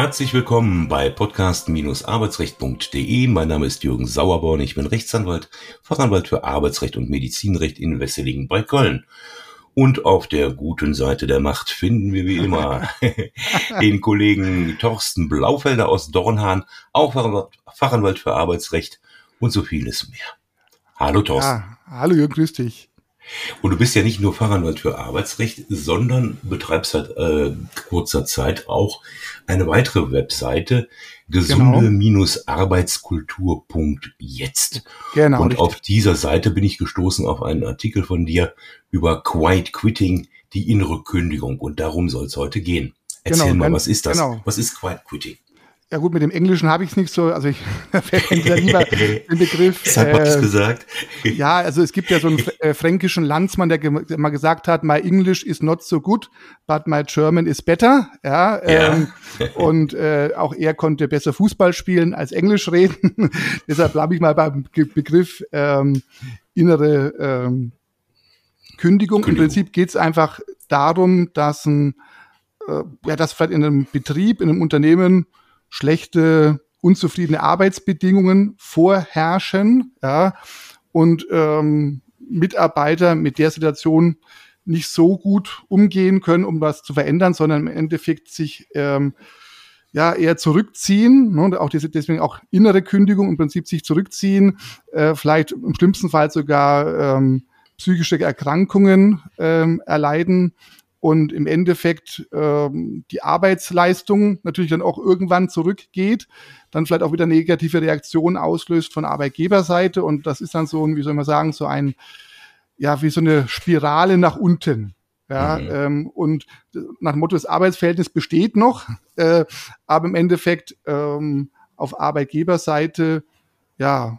Herzlich willkommen bei podcast-arbeitsrecht.de. Mein Name ist Jürgen Sauerborn. Ich bin Rechtsanwalt, Fachanwalt für Arbeitsrecht und Medizinrecht in Wesseling bei Köln. Und auf der guten Seite der Macht finden wir wie immer den Kollegen Thorsten Blaufelder aus Dornhahn, auch Fachanwalt für Arbeitsrecht und so vieles mehr. Hallo Thorsten. Ja, hallo Jürgen, grüß dich. Und du bist ja nicht nur Fachanwalt für Arbeitsrecht, sondern betreibst seit äh, kurzer Zeit auch eine weitere Webseite, gesunde-arbeitskultur.jetzt. Genau. Und richtig. auf dieser Seite bin ich gestoßen auf einen Artikel von dir über Quiet Quitting, die innere Kündigung. Und darum soll es heute gehen. Erzähl genau, mal, was ist das? Genau. Was ist Quiet Quitting? Ja gut, mit dem Englischen habe ich es nicht so, also ich verwende lieber den Begriff. Deshalb äh, habe gesagt. Ja, also es gibt ja so einen äh, fränkischen Landsmann, der, ge der, mal gesagt hat, my English is not so good, but my German is better. Ja, ja. Ähm, und äh, auch er konnte besser Fußball spielen als Englisch reden. Deshalb bleibe ich mal beim Begriff ähm, innere ähm, Kündigung. Kündigung. Im Prinzip geht es einfach darum, dass ein, äh, ja, dass vielleicht in einem Betrieb, in einem Unternehmen schlechte, unzufriedene Arbeitsbedingungen vorherrschen, ja, und ähm, Mitarbeiter mit der Situation nicht so gut umgehen können, um was zu verändern, sondern im Endeffekt sich ähm, ja eher zurückziehen, ne, und auch diese, deswegen auch innere Kündigung im Prinzip sich zurückziehen, äh, vielleicht im schlimmsten Fall sogar ähm, psychische Erkrankungen ähm, erleiden und im Endeffekt ähm, die Arbeitsleistung natürlich dann auch irgendwann zurückgeht, dann vielleicht auch wieder negative Reaktionen auslöst von Arbeitgeberseite und das ist dann so ein, wie soll man sagen, so ein, ja, wie so eine Spirale nach unten. Ja, mhm. ähm, und nach dem Motto, das Arbeitsverhältnis besteht noch, äh, aber im Endeffekt ähm, auf Arbeitgeberseite, ja,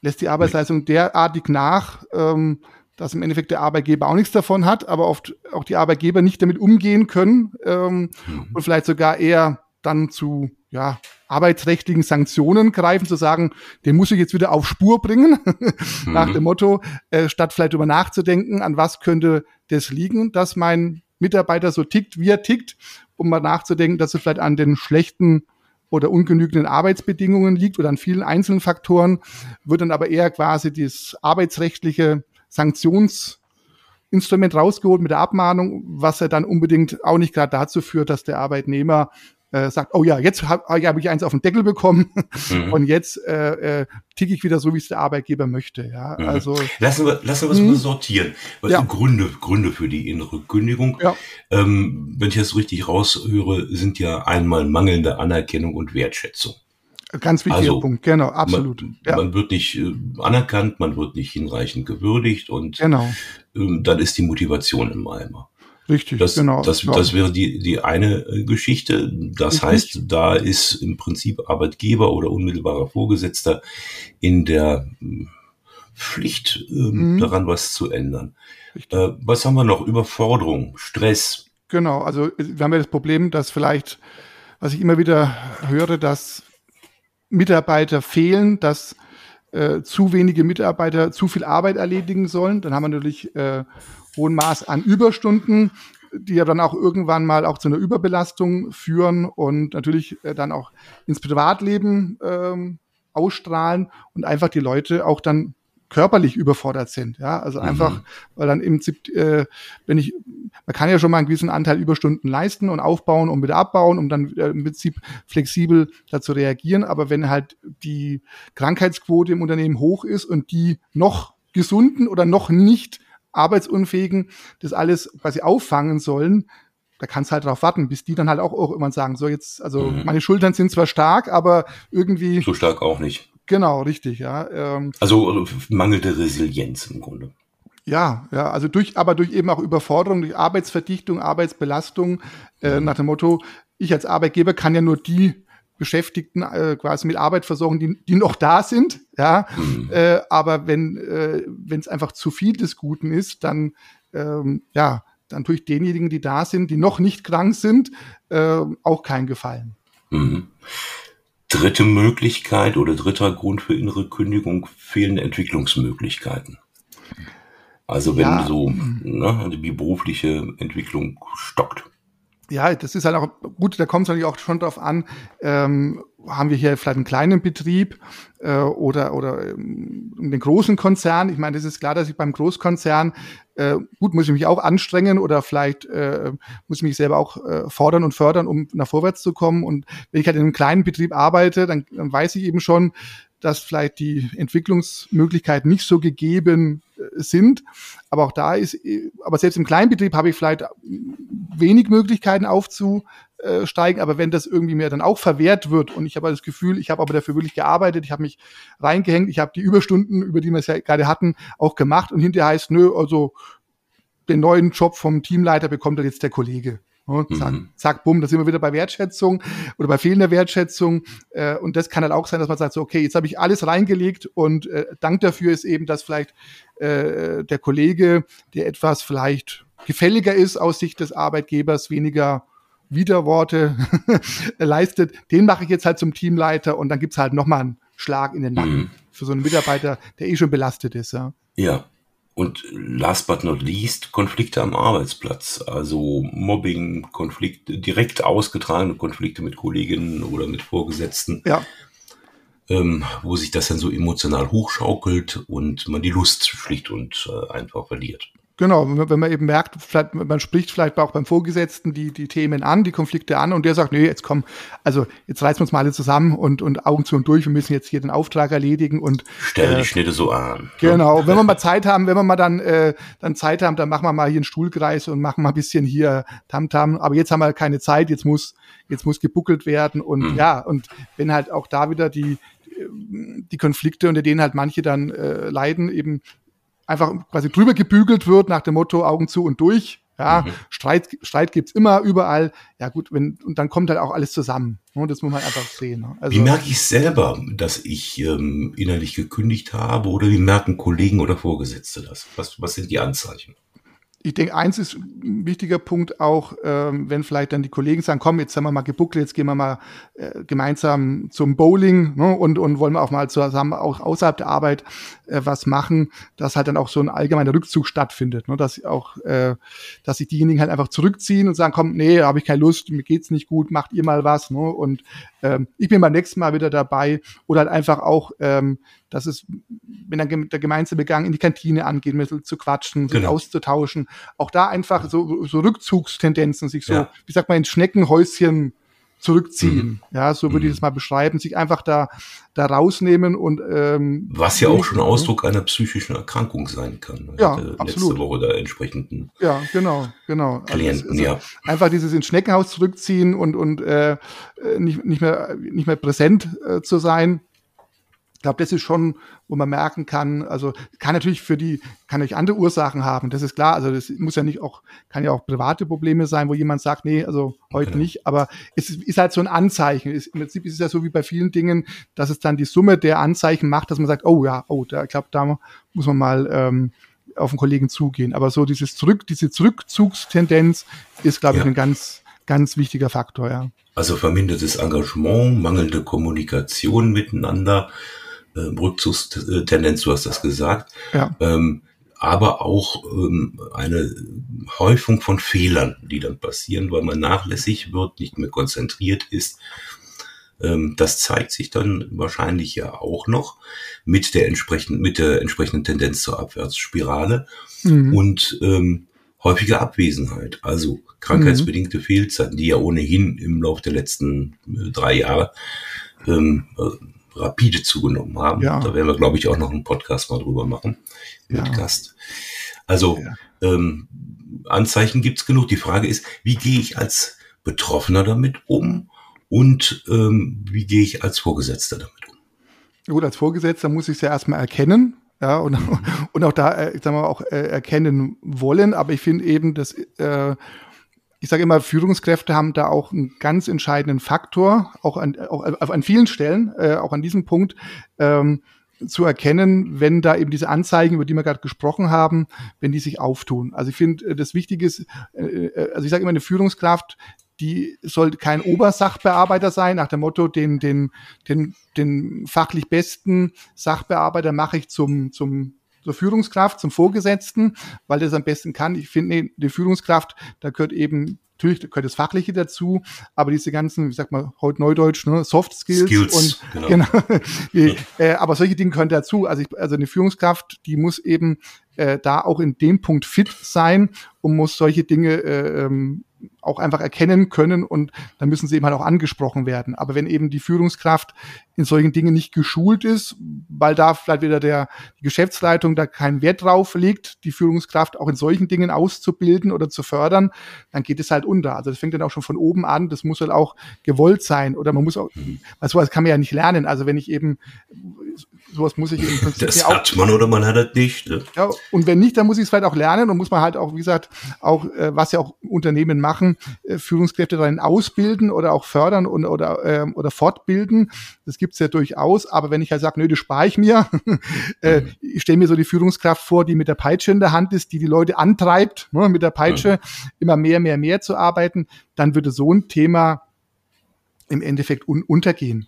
lässt die Arbeitsleistung derartig nach, ähm, dass im Endeffekt der Arbeitgeber auch nichts davon hat, aber oft auch die Arbeitgeber nicht damit umgehen können ähm, mhm. und vielleicht sogar eher dann zu ja, arbeitsrechtlichen Sanktionen greifen, zu sagen, den muss ich jetzt wieder auf Spur bringen, mhm. nach dem Motto, äh, statt vielleicht darüber nachzudenken, an was könnte das liegen, dass mein Mitarbeiter so tickt, wie er tickt, um mal nachzudenken, dass es vielleicht an den schlechten oder ungenügenden Arbeitsbedingungen liegt oder an vielen einzelnen Faktoren, wird dann aber eher quasi das arbeitsrechtliche Sanktionsinstrument rausgeholt mit der Abmahnung, was ja dann unbedingt auch nicht gerade dazu führt, dass der Arbeitnehmer äh, sagt, oh ja, jetzt habe hab ich eins auf den Deckel bekommen mhm. und jetzt äh, äh, ticke ich wieder so, wie es der Arbeitgeber möchte. Ja, mhm. also lassen wir lassen wir es mal sortieren. Was ja. Gründe Gründe für die innere Kündigung? Ja. Ähm, wenn ich das richtig raushöre, sind ja einmal mangelnde Anerkennung und Wertschätzung. Ganz wichtiger also, Punkt, genau, absolut. Man, ja. man, wird nicht äh, anerkannt, man wird nicht hinreichend gewürdigt und genau. ähm, dann ist die Motivation im Eimer. Richtig, das, genau. Das, ja. das wäre die, die eine äh, Geschichte. Das Richtig. heißt, da ist im Prinzip Arbeitgeber oder unmittelbarer Vorgesetzter in der hm, Pflicht, ähm, mhm. daran was zu ändern. Äh, was haben wir noch? Überforderung, Stress. Genau, also wir haben ja das Problem, dass vielleicht, was ich immer wieder höre, dass Mitarbeiter fehlen, dass äh, zu wenige Mitarbeiter zu viel Arbeit erledigen sollen. Dann haben wir natürlich äh, hohen Maß an Überstunden, die ja dann auch irgendwann mal auch zu einer Überbelastung führen und natürlich äh, dann auch ins Privatleben ähm, ausstrahlen und einfach die Leute auch dann körperlich überfordert sind. Ja, also mhm. einfach, weil dann im Prinzip, äh, wenn ich, man kann ja schon mal einen gewissen Anteil Überstunden leisten und aufbauen und wieder abbauen, um dann äh, im Prinzip flexibel dazu reagieren. Aber wenn halt die Krankheitsquote im Unternehmen hoch ist und die noch gesunden oder noch nicht arbeitsunfähigen das alles quasi auffangen sollen, da kannst halt drauf warten, bis die dann halt auch irgendwann sagen, so jetzt, also mhm. meine Schultern sind zwar stark, aber irgendwie. So stark auch nicht. Genau, richtig, ja. Ähm, also mangelnde Resilienz im Grunde. Ja, ja, also durch, aber durch eben auch Überforderung, durch Arbeitsverdichtung, Arbeitsbelastung, äh, mhm. nach dem Motto, ich als Arbeitgeber kann ja nur die Beschäftigten äh, quasi mit Arbeit versorgen, die, die noch da sind, ja. Mhm. Äh, aber wenn äh, wenn es einfach zu viel des Guten ist, dann ähm, ja, dann tue ich denjenigen, die da sind, die noch nicht krank sind, äh, auch keinen Gefallen. Mhm. Dritte Möglichkeit oder dritter Grund für innere Kündigung, fehlende Entwicklungsmöglichkeiten. Also wenn ja. so ne, also die berufliche Entwicklung stockt. ja, das ist halt auch gut, da kommt es natürlich auch schon drauf an, ähm, haben wir hier vielleicht einen kleinen Betrieb äh, oder, oder ähm, den großen Konzern. Ich meine, das ist klar, dass ich beim Großkonzern, äh, gut, muss ich mich auch anstrengen oder vielleicht äh, muss ich mich selber auch äh, fordern und fördern, um nach vorwärts zu kommen. Und wenn ich halt in einem kleinen Betrieb arbeite, dann, dann weiß ich eben schon, dass vielleicht die Entwicklungsmöglichkeiten nicht so gegeben äh, sind. Aber auch da ist, äh, aber selbst im Kleinbetrieb habe ich vielleicht wenig Möglichkeiten aufzusteigen. Aber wenn das irgendwie mir dann auch verwehrt wird und ich habe das Gefühl, ich habe aber dafür wirklich gearbeitet, ich habe mich reingehängt, ich habe die Überstunden, über die wir es ja gerade hatten, auch gemacht und hinterher heißt, nö, also den neuen Job vom Teamleiter bekommt dann jetzt der Kollege. Und zack, mhm. zack, bumm, da sind wir wieder bei Wertschätzung oder bei fehlender Wertschätzung. Äh, und das kann halt auch sein, dass man sagt, so, okay, jetzt habe ich alles reingelegt und äh, Dank dafür ist eben, dass vielleicht äh, der Kollege, der etwas vielleicht gefälliger ist aus Sicht des Arbeitgebers, weniger Widerworte leistet, den mache ich jetzt halt zum Teamleiter und dann gibt's halt nochmal einen Schlag in den Nacken mhm. für so einen Mitarbeiter, der eh schon belastet ist. Ja. ja, und last but not least, Konflikte am Arbeitsplatz. Also Mobbing, Konflikte, direkt ausgetragene Konflikte mit Kolleginnen oder mit Vorgesetzten. Ja. Ähm, wo sich das dann so emotional hochschaukelt und man die Lust schlicht und äh, einfach verliert. Genau, wenn man eben merkt, vielleicht, man spricht vielleicht auch beim Vorgesetzten die, die Themen an, die Konflikte an und der sagt, nee, jetzt komm, also jetzt reißen wir uns mal alle zusammen und, und Augen zu und durch, wir müssen jetzt hier den Auftrag erledigen und Stell äh, die Schnitte so an. Genau, wenn wir mal Zeit haben, wenn wir mal dann, äh, dann Zeit haben, dann machen wir mal hier einen Stuhlkreis und machen mal ein bisschen hier Tamtam, -Tam. aber jetzt haben wir keine Zeit, jetzt muss, jetzt muss gebuckelt werden und mhm. ja, und wenn halt auch da wieder die, die Konflikte, unter denen halt manche dann äh, leiden, eben einfach quasi drüber gebügelt wird nach dem Motto Augen zu und durch. Ja, mhm. Streit, Streit gibt's immer, überall. Ja gut, wenn, und dann kommt halt auch alles zusammen. Ne? Das muss man einfach sehen. Ne? Also, wie merke ich selber, dass ich ähm, innerlich gekündigt habe oder wie merken Kollegen oder Vorgesetzte das? Was, was sind die Anzeichen? Ich denke, eins ist ein wichtiger Punkt auch, ähm, wenn vielleicht dann die Kollegen sagen, komm, jetzt haben wir mal gebuckelt, jetzt gehen wir mal äh, gemeinsam zum Bowling ne, und, und wollen wir auch mal zusammen auch außerhalb der Arbeit äh, was machen, dass halt dann auch so ein allgemeiner Rückzug stattfindet, ne, dass auch, äh, dass sich diejenigen halt einfach zurückziehen und sagen, komm, nee, habe ich keine Lust, mir geht's nicht gut, macht ihr mal was, ne, und ähm, ich bin beim nächsten Mal wieder dabei oder halt einfach auch ähm, dass es, wenn dann der gemeinsame Gang in die Kantine angeht, mit zu quatschen, sich genau. auszutauschen, auch da einfach so, so Rückzugstendenzen, sich so, ja. wie sagt man, ins Schneckenhäuschen zurückziehen. Mhm. Ja, so würde ich mhm. das mal beschreiben, sich einfach da, da rausnehmen und ähm, was ja auch schon Ausdruck einer psychischen Erkrankung sein kann. Ja, absolut. Letzte Woche der entsprechenden. Ja, genau, genau. Also Klienten, also ja. Einfach dieses ins Schneckenhaus zurückziehen und und äh, nicht nicht mehr nicht mehr präsent äh, zu sein. Ich glaube, das ist schon, wo man merken kann, also kann natürlich für die, kann natürlich andere Ursachen haben, das ist klar. Also das muss ja nicht auch, kann ja auch private Probleme sein, wo jemand sagt, nee, also heute okay. nicht. Aber es ist halt so ein Anzeichen. Es, Im Prinzip ist es ja so wie bei vielen Dingen, dass es dann die Summe der Anzeichen macht, dass man sagt, oh ja, oh, da, ich glaube, da muss man mal ähm, auf den Kollegen zugehen. Aber so dieses Zurück, diese Zurückzugstendenz ist, glaube ja. ich, ein ganz, ganz wichtiger Faktor, ja. Also vermindertes Engagement, mangelnde Kommunikation miteinander, äh, Rückzugstendenz, du hast das gesagt. Ja. Ähm, aber auch ähm, eine Häufung von Fehlern, die dann passieren, weil man nachlässig wird, nicht mehr konzentriert ist. Ähm, das zeigt sich dann wahrscheinlich ja auch noch mit der entsprechenden, mit der entsprechenden Tendenz zur Abwärtsspirale mhm. und ähm, häufige Abwesenheit, also krankheitsbedingte mhm. Fehlzeiten, die ja ohnehin im Laufe der letzten äh, drei Jahre ähm, rapide zugenommen haben. Ja. Da werden wir, glaube ich, auch noch einen Podcast mal drüber machen mit ja. Gast. Also ja. ähm, Anzeichen gibt's genug. Die Frage ist, wie gehe ich als Betroffener damit um und ähm, wie gehe ich als Vorgesetzter damit um? Gut, als Vorgesetzter muss ich es ja erstmal erkennen, ja, und, mhm. und auch da, äh, sagen wir auch äh, erkennen wollen. Aber ich finde eben, dass äh, ich sage immer, Führungskräfte haben da auch einen ganz entscheidenden Faktor, auch an, auch an vielen Stellen, äh, auch an diesem Punkt, ähm, zu erkennen, wenn da eben diese Anzeigen, über die wir gerade gesprochen haben, wenn die sich auftun. Also ich finde, äh, das Wichtige ist, äh, äh, also ich sage immer, eine Führungskraft, die soll kein Obersachbearbeiter sein, nach dem Motto, den, den, den, den fachlich besten Sachbearbeiter mache ich zum, zum zur Führungskraft, zum Vorgesetzten, weil das am besten kann. Ich finde, nee, die Führungskraft, da gehört eben natürlich gehört das Fachliche dazu, aber diese ganzen, wie sagt man, heute Neudeutsch, ne, Soft Skills, Skills und genau, genau die, äh, aber solche Dinge gehören dazu. Also, ich, also eine Führungskraft, die muss eben äh, da auch in dem Punkt fit sein und muss solche Dinge äh, ähm, auch einfach erkennen können und dann müssen sie eben halt auch angesprochen werden. Aber wenn eben die Führungskraft in solchen Dingen nicht geschult ist, weil da vielleicht wieder der, die Geschäftsleitung da keinen Wert drauf legt, die Führungskraft auch in solchen Dingen auszubilden oder zu fördern, dann geht es halt unter. Also das fängt dann auch schon von oben an, das muss halt auch gewollt sein oder man muss auch, weil sowas kann man ja nicht lernen. Also wenn ich eben, sowas muss ich im Prinzip Das auch, hat man oder man hat das nicht. Ne? Ja, und wenn nicht, dann muss ich es vielleicht auch lernen und muss man halt auch, wie gesagt, auch, äh, was ja auch Unternehmen machen, äh, Führungskräfte darin ausbilden oder auch fördern und, oder, äh, oder fortbilden. Das gibt's ja durchaus. Aber wenn ich halt sage, nö, das spare ich mir, äh, mhm. ich stelle mir so die Führungskraft vor, die mit der Peitsche in der Hand ist, die die Leute antreibt, ne, mit der Peitsche immer mehr, mehr, mehr zu arbeiten, dann würde so ein Thema im Endeffekt un untergehen.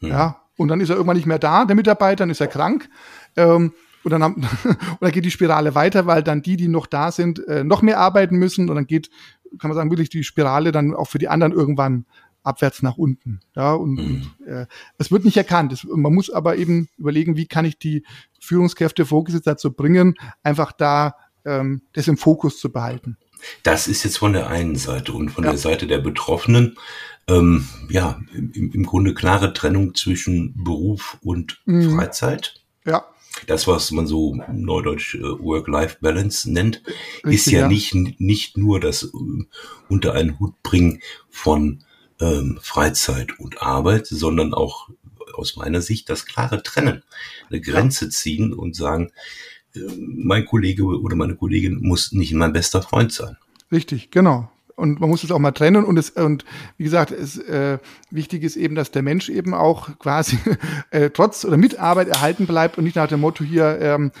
Ja, und dann ist er irgendwann nicht mehr da, der Mitarbeiter, dann ist er krank. Ähm, und dann, haben, und dann geht die Spirale weiter, weil dann die, die noch da sind, äh, noch mehr arbeiten müssen. Und dann geht, kann man sagen, wirklich die Spirale dann auch für die anderen irgendwann abwärts nach unten. Ja, und, mhm. und äh, es wird nicht erkannt. Es, man muss aber eben überlegen, wie kann ich die Führungskräfte vorgesetzt dazu bringen, einfach da ähm, das im Fokus zu behalten. Das ist jetzt von der einen Seite und von ja. der Seite der Betroffenen. Ähm, ja, im, im Grunde klare Trennung zwischen Beruf und mhm. Freizeit. Ja das, was man so neudeutsch äh, Work-Life-Balance nennt, Richtig, ist ja, ja, Nicht, nicht nur das äh, unter einen Hut bringen von ähm, Freizeit und Arbeit, sondern auch aus meiner Sicht das klare Trennen, eine Grenze ziehen und sagen, äh, mein Kollege oder meine Kollegin muss nicht mein bester Freund sein. Richtig, genau und man muss es auch mal trennen. Und es und wie gesagt, es äh, wichtig ist eben, dass der Mensch eben auch quasi äh, trotz oder mit Arbeit erhalten bleibt und nicht nach dem Motto hier ähm,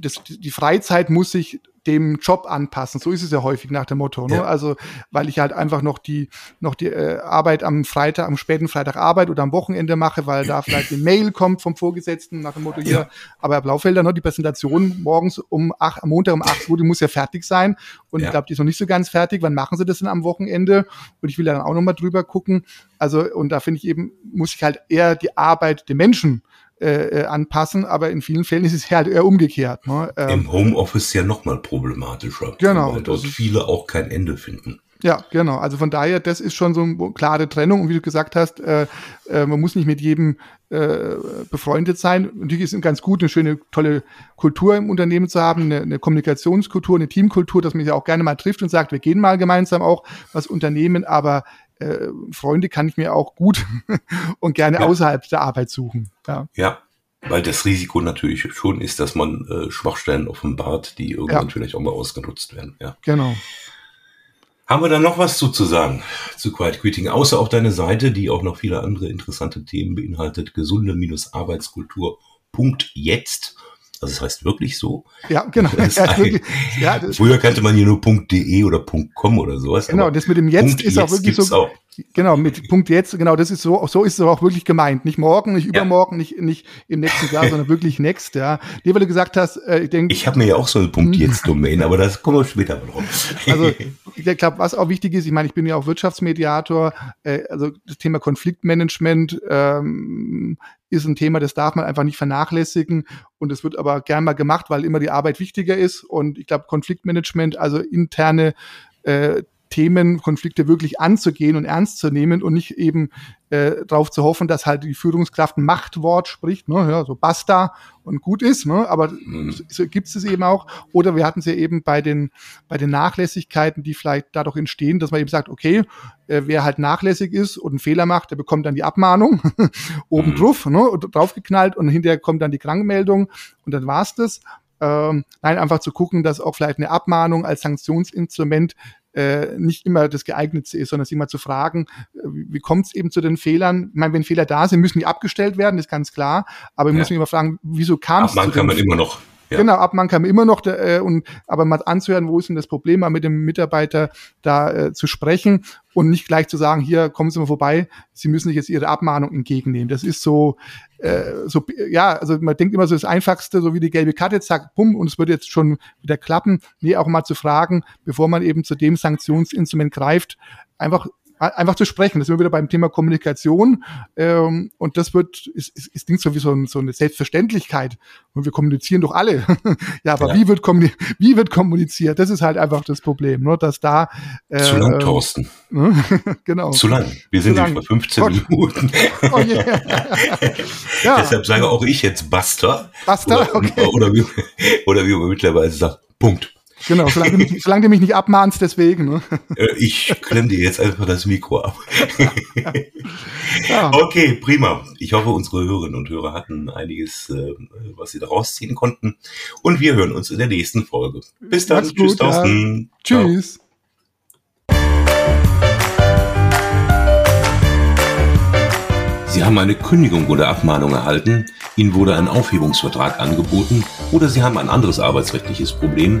das, die Freizeit muss sich dem Job anpassen. So ist es ja häufig nach dem Motto. Ne? Ja. Also weil ich halt einfach noch die noch die äh, Arbeit am Freitag, am späten Freitag Arbeit oder am Wochenende mache, weil da vielleicht eine Mail kommt vom Vorgesetzten nach dem Motto hier. Ja. Aber Herr Blaufelder, ne, die Präsentation morgens um acht, am Montag um acht Uhr, die muss ja fertig sein. Und ja. ich glaube, die ist noch nicht so ganz fertig. Wann machen Sie das denn am Wochenende? Und ich will dann auch noch mal drüber gucken. Also und da finde ich eben muss ich halt eher die Arbeit dem Menschen äh, äh, anpassen, aber in vielen Fällen ist es halt eher umgekehrt. Ne? Ähm, Im Homeoffice ja nochmal problematischer, genau, weil dort viele auch kein Ende finden. Ja, genau. Also von daher, das ist schon so eine klare Trennung. Und wie du gesagt hast, äh, äh, man muss nicht mit jedem äh, befreundet sein. Natürlich ist es ganz gut, eine schöne, tolle Kultur im Unternehmen zu haben, eine, eine Kommunikationskultur, eine Teamkultur, dass man sich auch gerne mal trifft und sagt, wir gehen mal gemeinsam auch was unternehmen, aber äh, Freunde kann ich mir auch gut und gerne ja. außerhalb der Arbeit suchen. Ja. ja. Weil das Risiko natürlich schon ist, dass man äh, Schwachstellen offenbart, die irgendwann ja. vielleicht auch mal ausgenutzt werden. Ja. Genau. Haben wir da noch was zu, zu sagen zu Quiet Quitting, außer auch deine Seite, die auch noch viele andere interessante Themen beinhaltet, gesunde-arbeitskultur.jetzt. Also das heißt wirklich so. Ja, genau. Heißt wirklich, ja, früher kannte man hier nur .de oder .com oder sowas. Genau, das mit dem Jetzt Punkt ist auch wirklich so. Auch. Genau, mit Punkt jetzt, genau, das ist so, so ist es auch wirklich gemeint. Nicht morgen, nicht übermorgen, ja. nicht, nicht im nächsten Jahr, sondern wirklich next, ja. Nee, weil du gesagt hast, äh, ich denke. Ich habe mir ja auch so eine Punkt jetzt Domain, aber das kommen wir später drauf. Also, ich glaube, was auch wichtig ist, ich meine, ich bin ja auch Wirtschaftsmediator, äh, also das Thema Konfliktmanagement ähm, ist ein Thema, das darf man einfach nicht vernachlässigen. Und es wird aber gern mal gemacht, weil immer die Arbeit wichtiger ist. Und ich glaube Konfliktmanagement, also interne äh, Themen, Konflikte wirklich anzugehen und ernst zu nehmen und nicht eben äh, darauf zu hoffen, dass halt die Führungskraft ein Machtwort spricht, ne, ja, so basta und gut ist, ne, aber mhm. so gibt es eben auch. Oder wir hatten es ja eben bei den, bei den Nachlässigkeiten, die vielleicht dadurch entstehen, dass man eben sagt, okay, äh, wer halt nachlässig ist und einen Fehler macht, der bekommt dann die Abmahnung oben mhm. drauf, ne, und draufgeknallt und hinterher kommt dann die Krankmeldung und dann war's das. Ähm, nein, einfach zu gucken, dass auch vielleicht eine Abmahnung als Sanktionsinstrument äh, nicht immer das geeignetste ist, sondern sich mal zu fragen, äh, wie kommt es eben zu den Fehlern? Ich meine, wenn Fehler da sind, müssen die abgestellt werden, ist ganz klar. Aber ich ja. muss mich immer fragen, wieso kam es zu kann man immer noch Ja. Genau, abmahnen kann man immer noch, äh, und, aber mal anzuhören, wo ist denn das Problem, mal mit dem Mitarbeiter da äh, zu sprechen und nicht gleich zu sagen, hier kommen Sie mal vorbei, Sie müssen sich jetzt Ihre Abmahnung entgegennehmen. Das ist so, äh, so ja, also man denkt immer so das Einfachste, so wie die gelbe Karte, zack, bumm, und es wird jetzt schon wieder klappen. Nee, auch mal zu fragen, bevor man eben zu dem Sanktionsinstrument greift, einfach einfach zu sprechen. Das sind wir wieder beim Thema Kommunikation. Ähm, und das wird, ist, ist, ist Ding so wie so, ein, so eine Selbstverständlichkeit. Und wir kommunizieren doch alle. ja, aber ja. wie wird wie wird kommuniziert? Das ist halt einfach das Problem, ne? dass da äh, zu lang, Thorsten. Ne? genau. Zu lang. Wir sind jetzt bei 15 Gott. Minuten. oh, yeah. ja. Deshalb sage auch ich jetzt Basta. Basta, oder, okay. Oder wie, oder wie man mittlerweile sagt, Punkt. Genau, solange du mich, solange du mich nicht abmahnst, deswegen. Ne? Äh, ich klemme dir jetzt einfach das Mikro ab. ja. Okay, prima. Ich hoffe, unsere Hörerinnen und Hörer hatten einiges, äh, was sie daraus ziehen konnten. Und wir hören uns in der nächsten Folge. Bis dann. Mach's Tschüss, gut, Thorsten. Ja. Tschüss. Sie haben eine Kündigung oder Abmahnung erhalten, Ihnen wurde ein Aufhebungsvertrag angeboten oder Sie haben ein anderes arbeitsrechtliches Problem,